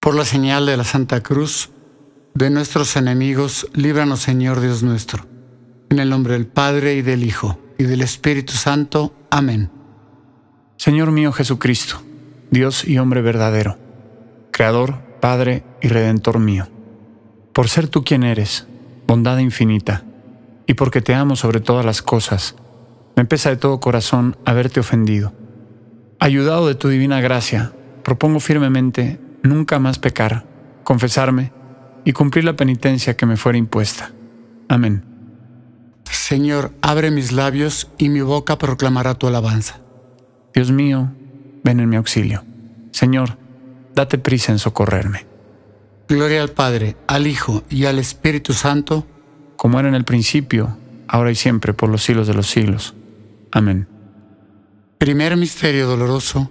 Por la señal de la Santa Cruz, de nuestros enemigos, líbranos Señor Dios nuestro. En el nombre del Padre y del Hijo y del Espíritu Santo. Amén. Señor mío Jesucristo, Dios y hombre verdadero, Creador, Padre y Redentor mío, por ser tú quien eres, bondad infinita, y porque te amo sobre todas las cosas, me pesa de todo corazón haberte ofendido. Ayudado de tu divina gracia, propongo firmemente nunca más pecar, confesarme y cumplir la penitencia que me fuera impuesta. Amén. Señor, abre mis labios y mi boca proclamará tu alabanza. Dios mío, ven en mi auxilio. Señor, date prisa en socorrerme. Gloria al Padre, al Hijo y al Espíritu Santo, como era en el principio, ahora y siempre, por los siglos de los siglos. Amén. Primer misterio doloroso,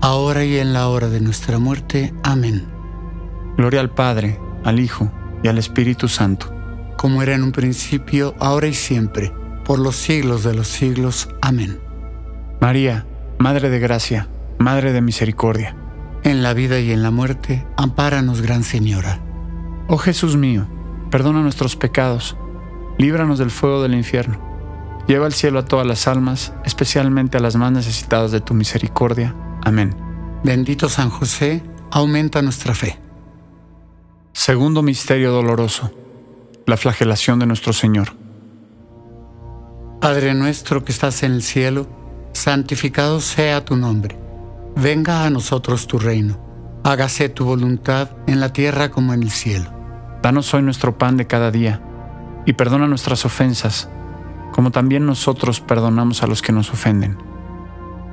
ahora y en la hora de nuestra muerte. Amén. Gloria al Padre, al Hijo y al Espíritu Santo como era en un principio, ahora y siempre, por los siglos de los siglos. Amén. María, Madre de Gracia, Madre de Misericordia. En la vida y en la muerte, ampáranos, Gran Señora. Oh Jesús mío, perdona nuestros pecados, líbranos del fuego del infierno, lleva al cielo a todas las almas, especialmente a las más necesitadas de tu misericordia. Amén. Bendito San José, aumenta nuestra fe. Segundo Misterio Doloroso la flagelación de nuestro Señor. Padre nuestro que estás en el cielo, santificado sea tu nombre. Venga a nosotros tu reino. Hágase tu voluntad en la tierra como en el cielo. Danos hoy nuestro pan de cada día y perdona nuestras ofensas, como también nosotros perdonamos a los que nos ofenden.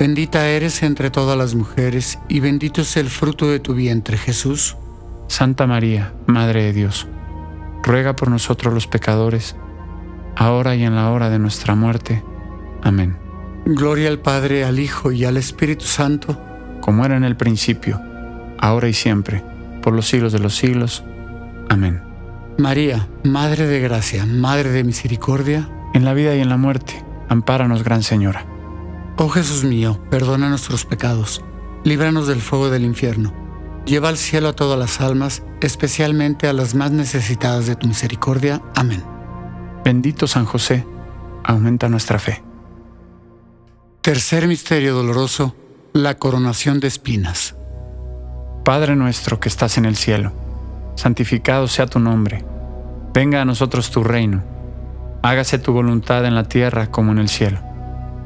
Bendita eres entre todas las mujeres, y bendito es el fruto de tu vientre, Jesús. Santa María, Madre de Dios, ruega por nosotros los pecadores, ahora y en la hora de nuestra muerte. Amén. Gloria al Padre, al Hijo y al Espíritu Santo, como era en el principio, ahora y siempre, por los siglos de los siglos. Amén. María, Madre de Gracia, Madre de Misericordia, en la vida y en la muerte, ampáranos, Gran Señora. Oh Jesús mío, perdona nuestros pecados, líbranos del fuego del infierno, lleva al cielo a todas las almas, especialmente a las más necesitadas de tu misericordia. Amén. Bendito San José, aumenta nuestra fe. Tercer misterio doloroso, la coronación de espinas. Padre nuestro que estás en el cielo, santificado sea tu nombre. Venga a nosotros tu reino. Hágase tu voluntad en la tierra como en el cielo.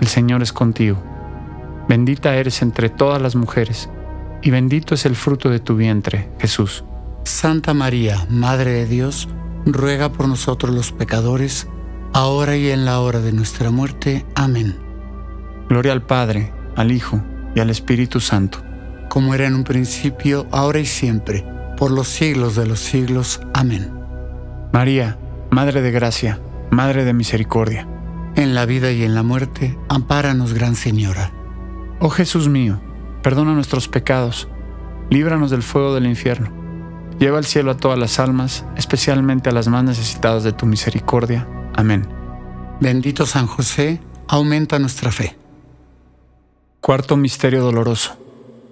el Señor es contigo. Bendita eres entre todas las mujeres, y bendito es el fruto de tu vientre, Jesús. Santa María, Madre de Dios, ruega por nosotros los pecadores, ahora y en la hora de nuestra muerte. Amén. Gloria al Padre, al Hijo y al Espíritu Santo como era en un principio, ahora y siempre, por los siglos de los siglos. Amén. María, Madre de Gracia, Madre de Misericordia. En la vida y en la muerte, ampáranos, Gran Señora. Oh Jesús mío, perdona nuestros pecados, líbranos del fuego del infierno, lleva al cielo a todas las almas, especialmente a las más necesitadas de tu misericordia. Amén. Bendito San José, aumenta nuestra fe. Cuarto Misterio Doloroso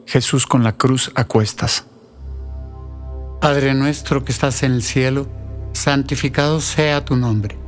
Jesús con la cruz a cuestas. Padre nuestro que estás en el cielo, santificado sea tu nombre.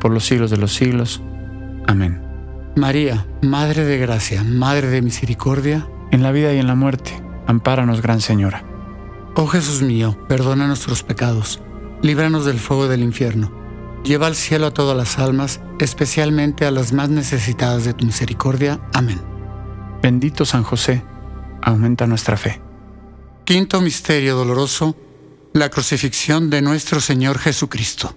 por los siglos de los siglos. Amén. María, Madre de Gracia, Madre de Misericordia, en la vida y en la muerte, ampáranos, Gran Señora. Oh Jesús mío, perdona nuestros pecados, líbranos del fuego del infierno Lleva al cielo a todas las almas, especialmente a las más necesitadas de tu misericordia. Amén. Bendito San José, aumenta nuestra fe. Quinto Misterio Doloroso, la crucifixión de nuestro Señor Jesucristo.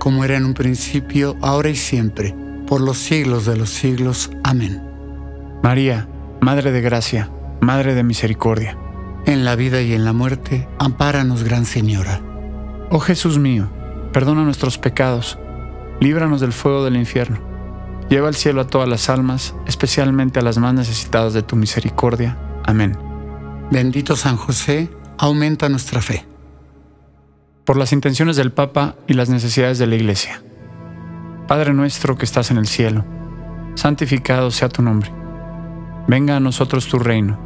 Como era en un principio, ahora y siempre, por los siglos de los siglos. Amén. María, Madre de Gracia, Madre de Misericordia. En la vida y en la muerte, ampáranos, Gran Señora. Oh Jesús mío, perdona nuestros pecados, líbranos del fuego del infierno, lleva al cielo a todas las almas, especialmente a las más necesitadas de tu misericordia. Amén. Bendito San José, aumenta nuestra fe. Por las intenciones del Papa y las necesidades de la Iglesia. Padre nuestro que estás en el cielo, santificado sea tu nombre. Venga a nosotros tu reino.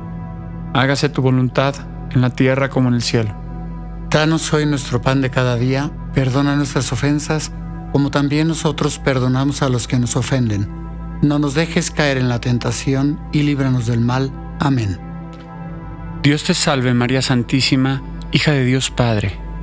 Hágase tu voluntad en la tierra como en el cielo. Danos hoy nuestro pan de cada día, perdona nuestras ofensas, como también nosotros perdonamos a los que nos ofenden. No nos dejes caer en la tentación y líbranos del mal. Amén. Dios te salve María Santísima, hija de Dios Padre,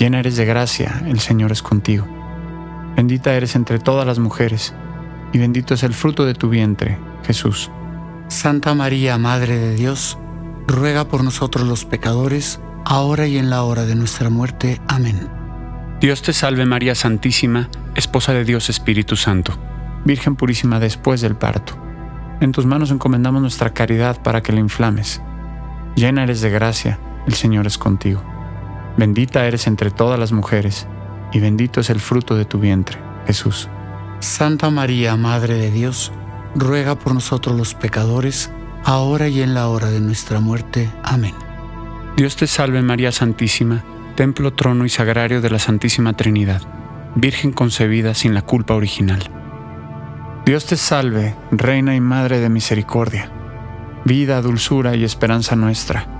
Llena eres de gracia, el Señor es contigo. Bendita eres entre todas las mujeres, y bendito es el fruto de tu vientre, Jesús. Santa María, Madre de Dios, ruega por nosotros los pecadores, ahora y en la hora de nuestra muerte. Amén. Dios te salve María Santísima, Esposa de Dios Espíritu Santo, Virgen purísima después del parto. En tus manos encomendamos nuestra caridad para que la inflames. Llena eres de gracia, el Señor es contigo. Bendita eres entre todas las mujeres, y bendito es el fruto de tu vientre, Jesús. Santa María, Madre de Dios, ruega por nosotros los pecadores, ahora y en la hora de nuestra muerte. Amén. Dios te salve María Santísima, templo, trono y sagrario de la Santísima Trinidad, Virgen concebida sin la culpa original. Dios te salve, Reina y Madre de Misericordia, vida, dulzura y esperanza nuestra.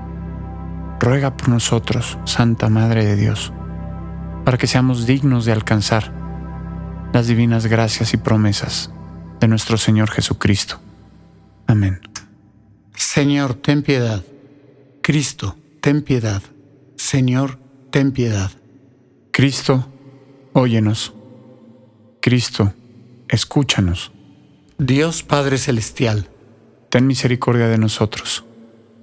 ruega por nosotros, Santa Madre de Dios, para que seamos dignos de alcanzar las divinas gracias y promesas de nuestro Señor Jesucristo. Amén. Señor, ten piedad. Cristo, ten piedad. Señor, ten piedad. Cristo, óyenos. Cristo, escúchanos. Dios Padre Celestial, ten misericordia de nosotros.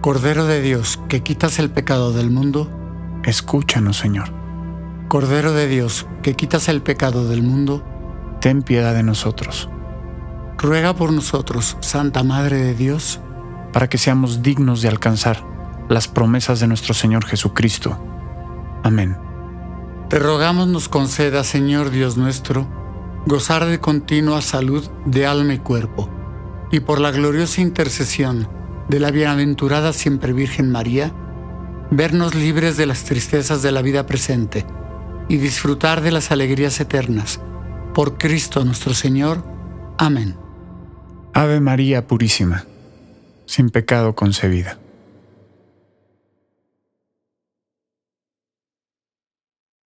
Cordero de Dios, que quitas el pecado del mundo, escúchanos Señor. Cordero de Dios, que quitas el pecado del mundo, ten piedad de nosotros. Ruega por nosotros, Santa Madre de Dios, para que seamos dignos de alcanzar las promesas de nuestro Señor Jesucristo. Amén. Te rogamos nos conceda, Señor Dios nuestro, gozar de continua salud de alma y cuerpo, y por la gloriosa intercesión de la bienaventurada siempre Virgen María, vernos libres de las tristezas de la vida presente y disfrutar de las alegrías eternas. Por Cristo nuestro Señor. Amén. Ave María Purísima, sin pecado concebida.